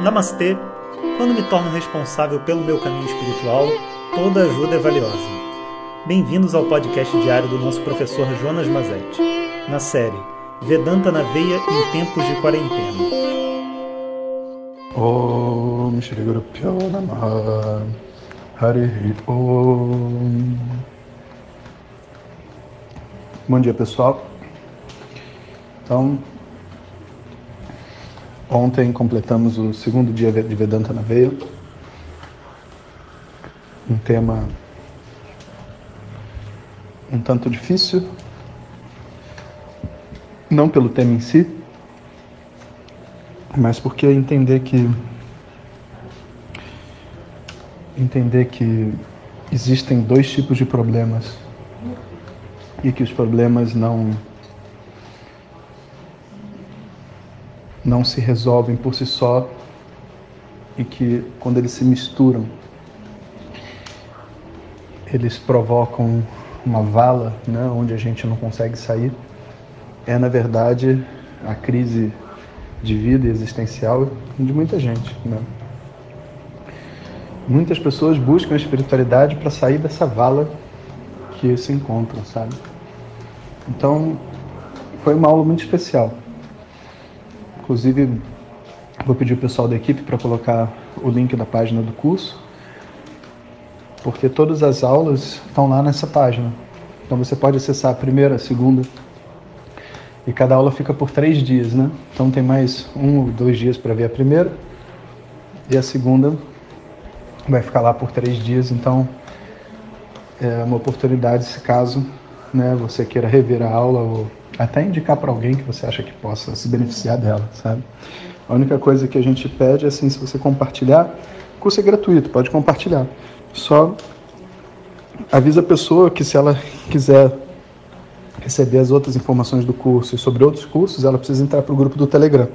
Namastê! Quando me torno responsável pelo meu caminho espiritual, toda ajuda é valiosa. Bem-vindos ao podcast diário do nosso professor Jonas Mazetti, na série Vedanta na Veia em Tempos de Quarentena. Shri Guru Hari Om Bom dia pessoal. Então, Ontem completamos o segundo dia de Vedanta na Veia. Um tema um tanto difícil, não pelo tema em si, mas porque entender que entender que existem dois tipos de problemas e que os problemas não não se resolvem por si só e que quando eles se misturam, eles provocam uma vala, né, onde a gente não consegue sair. É na verdade a crise de vida existencial de muita gente. Né? Muitas pessoas buscam a espiritualidade para sair dessa vala que se encontram, sabe? Então, foi uma aula muito especial. Inclusive, vou pedir o pessoal da equipe para colocar o link da página do curso, porque todas as aulas estão lá nessa página. Então você pode acessar a primeira, a segunda, e cada aula fica por três dias, né? Então tem mais um ou dois dias para ver a primeira, e a segunda vai ficar lá por três dias. Então é uma oportunidade, se caso né, você queira rever a aula ou até indicar para alguém que você acha que possa se beneficiar dela, sabe? A única coisa que a gente pede é assim, se você compartilhar, o curso é gratuito, pode compartilhar. Só avisa a pessoa que se ela quiser receber as outras informações do curso e sobre outros cursos, ela precisa entrar para o grupo do Telegram.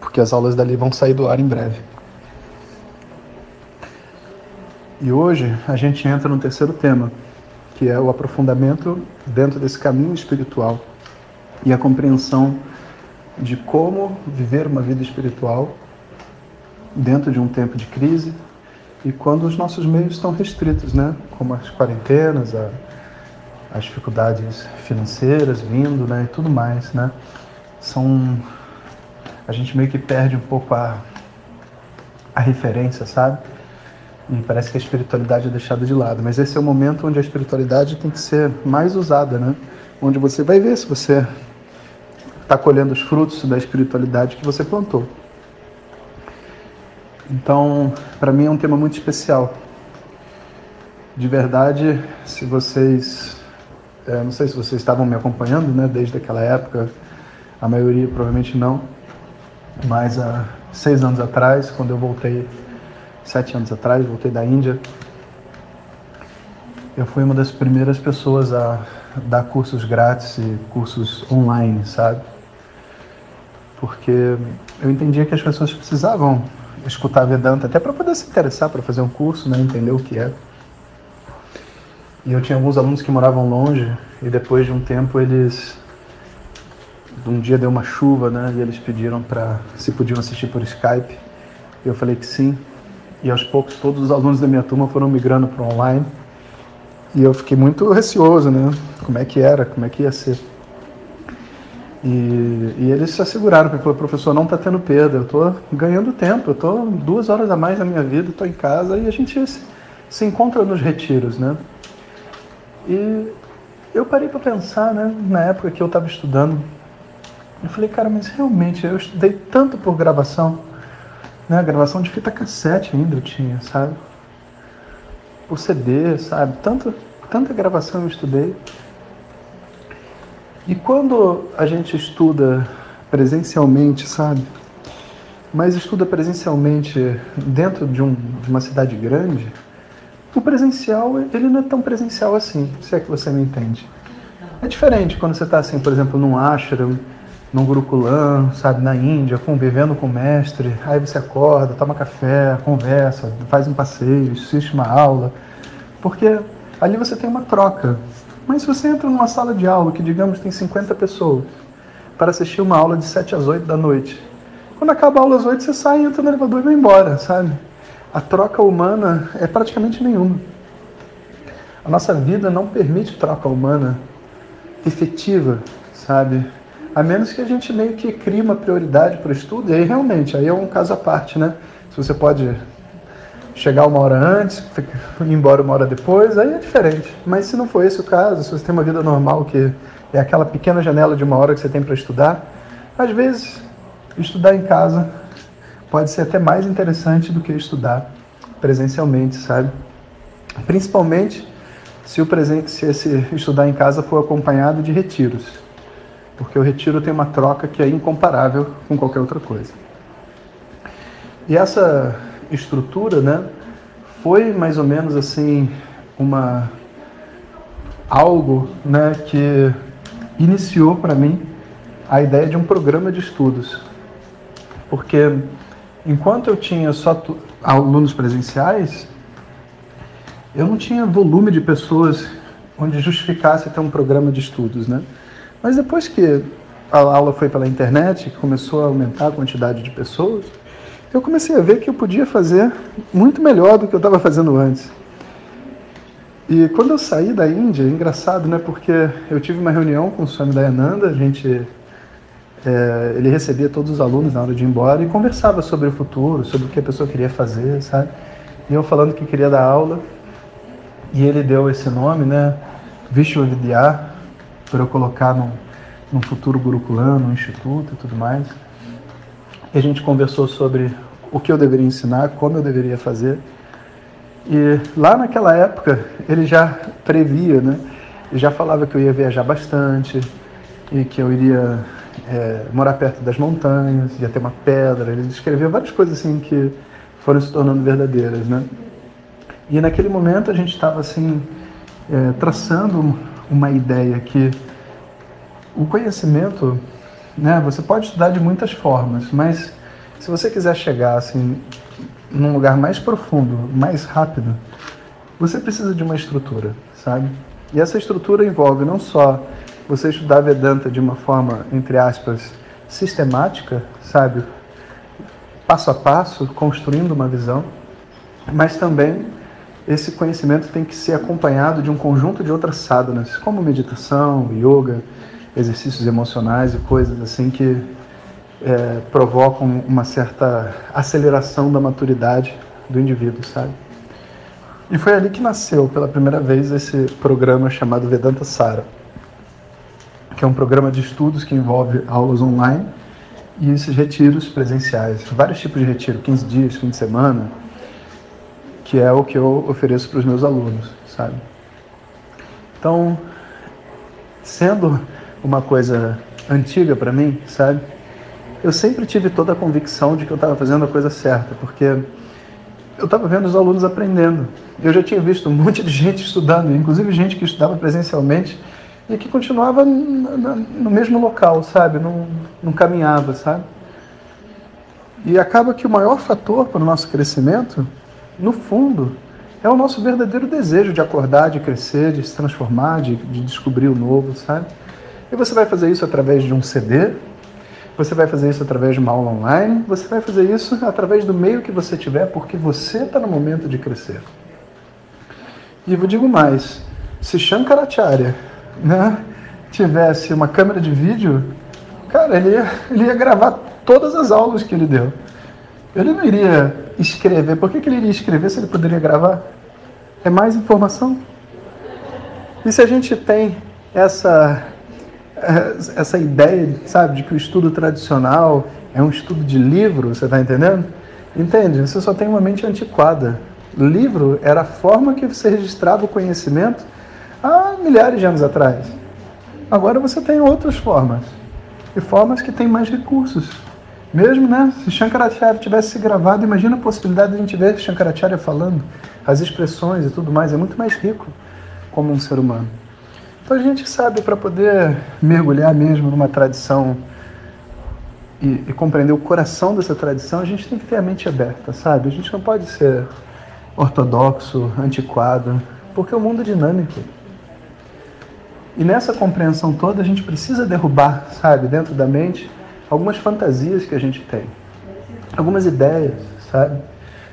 Porque as aulas dali vão sair do ar em breve. E hoje a gente entra no terceiro tema, que é o aprofundamento dentro desse caminho espiritual e a compreensão de como viver uma vida espiritual dentro de um tempo de crise e quando os nossos meios estão restritos, né? Como as quarentenas, a, as dificuldades financeiras vindo, né? E tudo mais, né? São a gente meio que perde um pouco a a referência, sabe? E parece que a espiritualidade é deixada de lado. Mas esse é o momento onde a espiritualidade tem que ser mais usada, né? Onde você vai ver se você está colhendo os frutos da espiritualidade que você plantou. Então, para mim é um tema muito especial. De verdade, se vocês. É, não sei se vocês estavam me acompanhando, né? Desde aquela época, a maioria provavelmente não. Mas há seis anos atrás, quando eu voltei sete anos atrás, voltei da Índia. Eu fui uma das primeiras pessoas a dar cursos grátis e cursos online, sabe? Porque eu entendia que as pessoas precisavam escutar Vedanta até para poder se interessar para fazer um curso, né, entender o que é. E eu tinha alguns alunos que moravam longe e depois de um tempo eles um dia deu uma chuva, né, e eles pediram para se podiam assistir por Skype. Eu falei que sim. E aos poucos todos os alunos da minha turma foram migrando para online. E eu fiquei muito receoso, né? Como é que era, como é que ia ser. E, e eles se asseguraram, porque o professor não está tendo perda, eu estou ganhando tempo, eu estou duas horas a mais na minha vida, estou em casa e a gente se, se encontra nos retiros, né? E eu parei para pensar, né, na época que eu estava estudando, eu falei, cara, mas realmente eu estudei tanto por gravação, né? Gravação de fita cassete ainda eu tinha, sabe? Por CD, sabe? Tanto, tanta gravação eu estudei. E quando a gente estuda presencialmente, sabe? Mas estuda presencialmente dentro de, um, de uma cidade grande, o presencial ele não é tão presencial assim, se é que você me entende. É diferente quando você está assim, por exemplo, num ashram, num Gurukulam, sabe, na Índia, convivendo com o mestre, aí você acorda, toma café, conversa, faz um passeio, assiste uma aula, porque ali você tem uma troca. Mas se você entra numa sala de aula que, digamos, tem 50 pessoas, para assistir uma aula de 7 às 8 da noite, Quando acaba a aula às 8, você sai, entra no elevador e vai embora, sabe? A troca humana é praticamente nenhuma. A nossa vida não permite troca humana efetiva, sabe? A menos que a gente meio que crie uma prioridade para o estudo, e aí realmente, aí é um caso à parte, né? Se você pode chegar uma hora antes, ir embora uma hora depois, aí é diferente. Mas se não for esse o caso, se você tem uma vida normal, que é aquela pequena janela de uma hora que você tem para estudar, às vezes estudar em casa pode ser até mais interessante do que estudar presencialmente, sabe? Principalmente se, o presen se esse estudar em casa for acompanhado de retiros, porque o retiro tem uma troca que é incomparável com qualquer outra coisa. E essa estrutura, né, foi mais ou menos assim uma algo, né, que iniciou para mim a ideia de um programa de estudos. Porque enquanto eu tinha só alunos presenciais, eu não tinha volume de pessoas onde justificasse ter um programa de estudos, né? Mas depois que a aula foi pela internet, começou a aumentar a quantidade de pessoas, eu comecei a ver que eu podia fazer muito melhor do que eu estava fazendo antes. E quando eu saí da Índia, é engraçado, né? Porque eu tive uma reunião com o Swami Dayananda, a gente, é, ele recebia todos os alunos na hora de ir embora e conversava sobre o futuro, sobre o que a pessoa queria fazer, sabe? E eu falando que queria dar aula, e ele deu esse nome, né? Vishwavidya, para eu colocar num, num futuro gurukulano, um instituto e tudo mais. E a gente conversou sobre o que eu deveria ensinar, como eu deveria fazer. E lá naquela época ele já previa, né? Ele já falava que eu ia viajar bastante e que eu iria é, morar perto das montanhas, ia ter uma pedra. Ele descrevia várias coisas assim que foram se tornando verdadeiras, né? E naquele momento a gente estava assim é, traçando uma ideia que o conhecimento, né? Você pode estudar de muitas formas, mas se você quiser chegar assim num lugar mais profundo, mais rápido, você precisa de uma estrutura, sabe? E essa estrutura envolve não só você estudar Vedanta de uma forma, entre aspas, sistemática, sabe? Passo a passo, construindo uma visão, mas também esse conhecimento tem que ser acompanhado de um conjunto de outras sadhanas, como meditação, yoga, exercícios emocionais e coisas assim que é, provocam uma certa aceleração da maturidade do indivíduo, sabe? E foi ali que nasceu pela primeira vez esse programa chamado Vedanta Sara, que é um programa de estudos que envolve aulas online e esses retiros presenciais, vários tipos de retiro, 15 dias, fim de semana, que é o que eu ofereço para os meus alunos, sabe? Então, sendo uma coisa antiga para mim, sabe? eu sempre tive toda a convicção de que eu estava fazendo a coisa certa, porque eu estava vendo os alunos aprendendo. Eu já tinha visto um monte de gente estudando, inclusive gente que estudava presencialmente e que continuava no mesmo local, sabe? Não, não caminhava, sabe? E acaba que o maior fator para o nosso crescimento, no fundo, é o nosso verdadeiro desejo de acordar, de crescer, de se transformar, de, de descobrir o novo, sabe? E você vai fazer isso através de um CD, você vai fazer isso através de uma aula online, você vai fazer isso através do meio que você tiver, porque você está no momento de crescer. E eu digo mais, se Shankaracharya né, tivesse uma câmera de vídeo, cara, ele ia, ele ia gravar todas as aulas que ele deu. Ele não iria escrever. Por que, que ele iria escrever se ele poderia gravar? É mais informação. E se a gente tem essa essa ideia, sabe, de que o estudo tradicional é um estudo de livro, você está entendendo? Entende? Você só tem uma mente antiquada. Livro era a forma que você registrava o conhecimento há milhares de anos atrás. Agora você tem outras formas. E formas que têm mais recursos. Mesmo, né? Se Shankaracharya tivesse gravado, imagina a possibilidade de a gente ver Shankaracharya falando, as expressões e tudo mais. É muito mais rico como um ser humano. Então a gente sabe, para poder mergulhar mesmo numa tradição e, e, compreender o coração dessa tradição, a gente tem que ter a mente aberta, sabe? A gente não pode ser ortodoxo, antiquado, porque o mundo é dinâmico. E nessa compreensão toda, a gente precisa derrubar, sabe, dentro da mente, algumas fantasias que a gente tem. algumas ideias, sabe?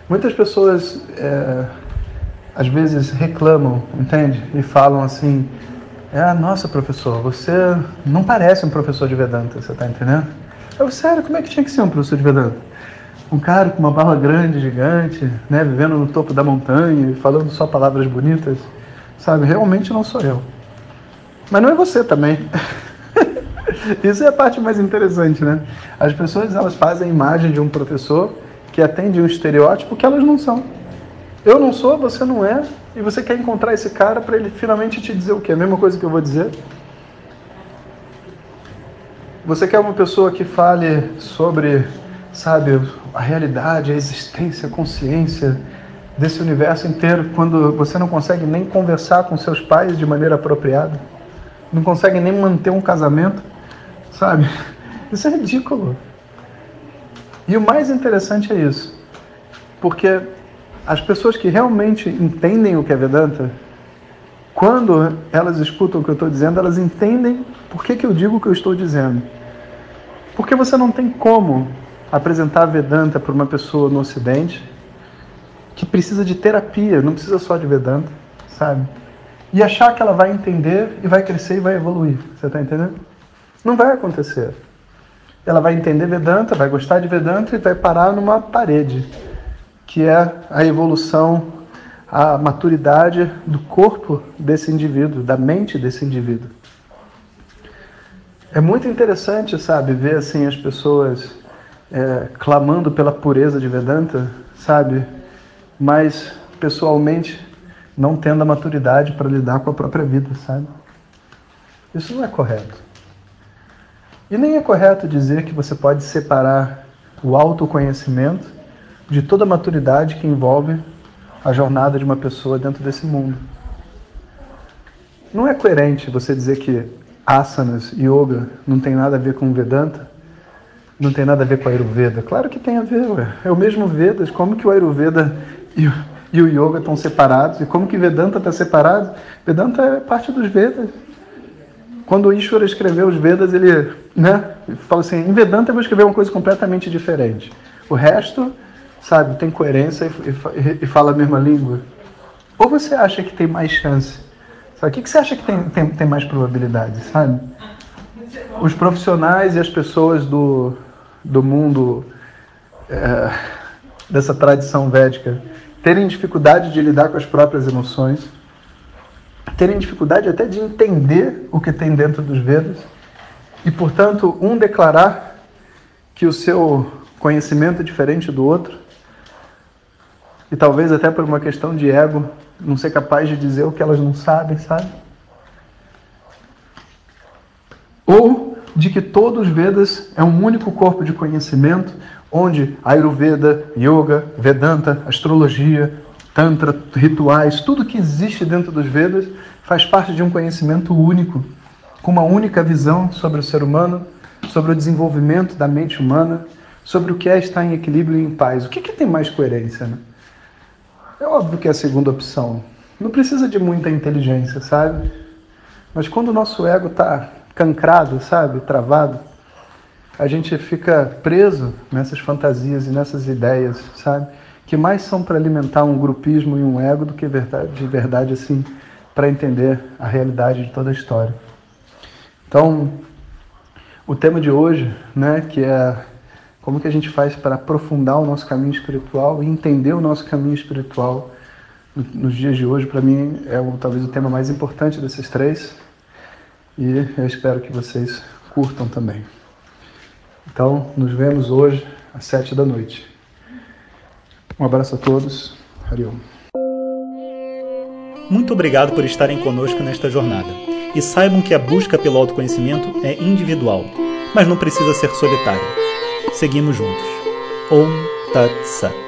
Muitas pessoas é, às vezes reclamam, entende? E falam assim: é, nossa, professor, você não parece um professor de Vedanta, você está entendendo? Eu, sério, como é que tinha que ser um professor de Vedanta? Um cara com uma barba grande, gigante, né, vivendo no topo da montanha e falando só palavras bonitas, sabe? Realmente não sou eu. Mas não é você também. Isso é a parte mais interessante, né? As pessoas elas fazem a imagem de um professor que atende um estereótipo que elas não são. Eu não sou, você não é, e você quer encontrar esse cara para ele finalmente te dizer o quê? A mesma coisa que eu vou dizer? Você quer uma pessoa que fale sobre, sabe, a realidade, a existência, a consciência desse universo inteiro, quando você não consegue nem conversar com seus pais de maneira apropriada? Não consegue nem manter um casamento? Sabe? Isso é ridículo. E o mais interessante é isso. Porque as pessoas que realmente entendem o que é Vedanta, quando elas escutam o que eu estou dizendo, elas entendem por que, que eu digo o que eu estou dizendo. Porque você não tem como apresentar Vedanta para uma pessoa no Ocidente que precisa de terapia, não precisa só de Vedanta, sabe? E achar que ela vai entender e vai crescer e vai evoluir. Você está entendendo? Não vai acontecer. Ela vai entender Vedanta, vai gostar de Vedanta e vai parar numa parede, que é a evolução, a maturidade do corpo desse indivíduo, da mente desse indivíduo. É muito interessante, sabe, ver assim as pessoas é, clamando pela pureza de Vedanta, sabe, mas pessoalmente não tendo a maturidade para lidar com a própria vida, sabe? Isso não é correto. E nem é correto dizer que você pode separar o autoconhecimento de toda a maturidade que envolve a jornada de uma pessoa dentro desse mundo. Não é coerente você dizer que asanas, yoga, não tem nada a ver com Vedanta, não tem nada a ver com Ayurveda. Claro que tem a ver, ué. é o mesmo Vedas. Como que o Ayurveda e, e o Yoga estão separados? E como que Vedanta está separado? Vedanta é parte dos Vedas. Quando o Ishvara escreveu os Vedas, ele né, fala assim: em Vedanta eu vou escrever uma coisa completamente diferente. O resto, sabe, tem coerência e, fala a mesma língua. Ou você acha que tem mais chance? Sabe? O que, que você acha que tem, tem, tem mais probabilidade, sabe? Os profissionais e as pessoas do, do mundo é, dessa tradição védica terem dificuldade de lidar com as próprias emoções terem dificuldade até de entender o que tem dentro dos Vedas e, portanto, um declarar que o seu conhecimento é diferente do outro e talvez até por uma questão de ego não ser capaz de dizer o que elas não sabem, sabe? Ou de que todos os Vedas é um único corpo de conhecimento onde Ayurveda, Yoga, Vedanta, astrologia, Tantra, rituais, tudo que existe dentro dos Vedas faz parte de um conhecimento único, com uma única visão sobre o ser humano, sobre o desenvolvimento da mente humana, sobre o que é estar em equilíbrio e em paz. O que, que tem mais coerência? Né? É óbvio que é a segunda opção. Não precisa de muita inteligência, sabe? Mas quando o nosso ego está cancrado, sabe, travado, a gente fica preso nessas fantasias e nessas ideias, sabe? Que mais são para alimentar um grupismo e um ego do que verdade, de verdade assim para entender a realidade de toda a história. Então, o tema de hoje, né, que é como que a gente faz para aprofundar o nosso caminho espiritual e entender o nosso caminho espiritual nos dias de hoje, para mim é talvez o tema mais importante desses três. E eu espero que vocês curtam também. Então, nos vemos hoje às sete da noite. Um abraço a todos. Hariom. Muito obrigado por estarem conosco nesta jornada. E saibam que a busca pelo autoconhecimento é individual, mas não precisa ser solitária. Seguimos juntos. Om Tat Sat.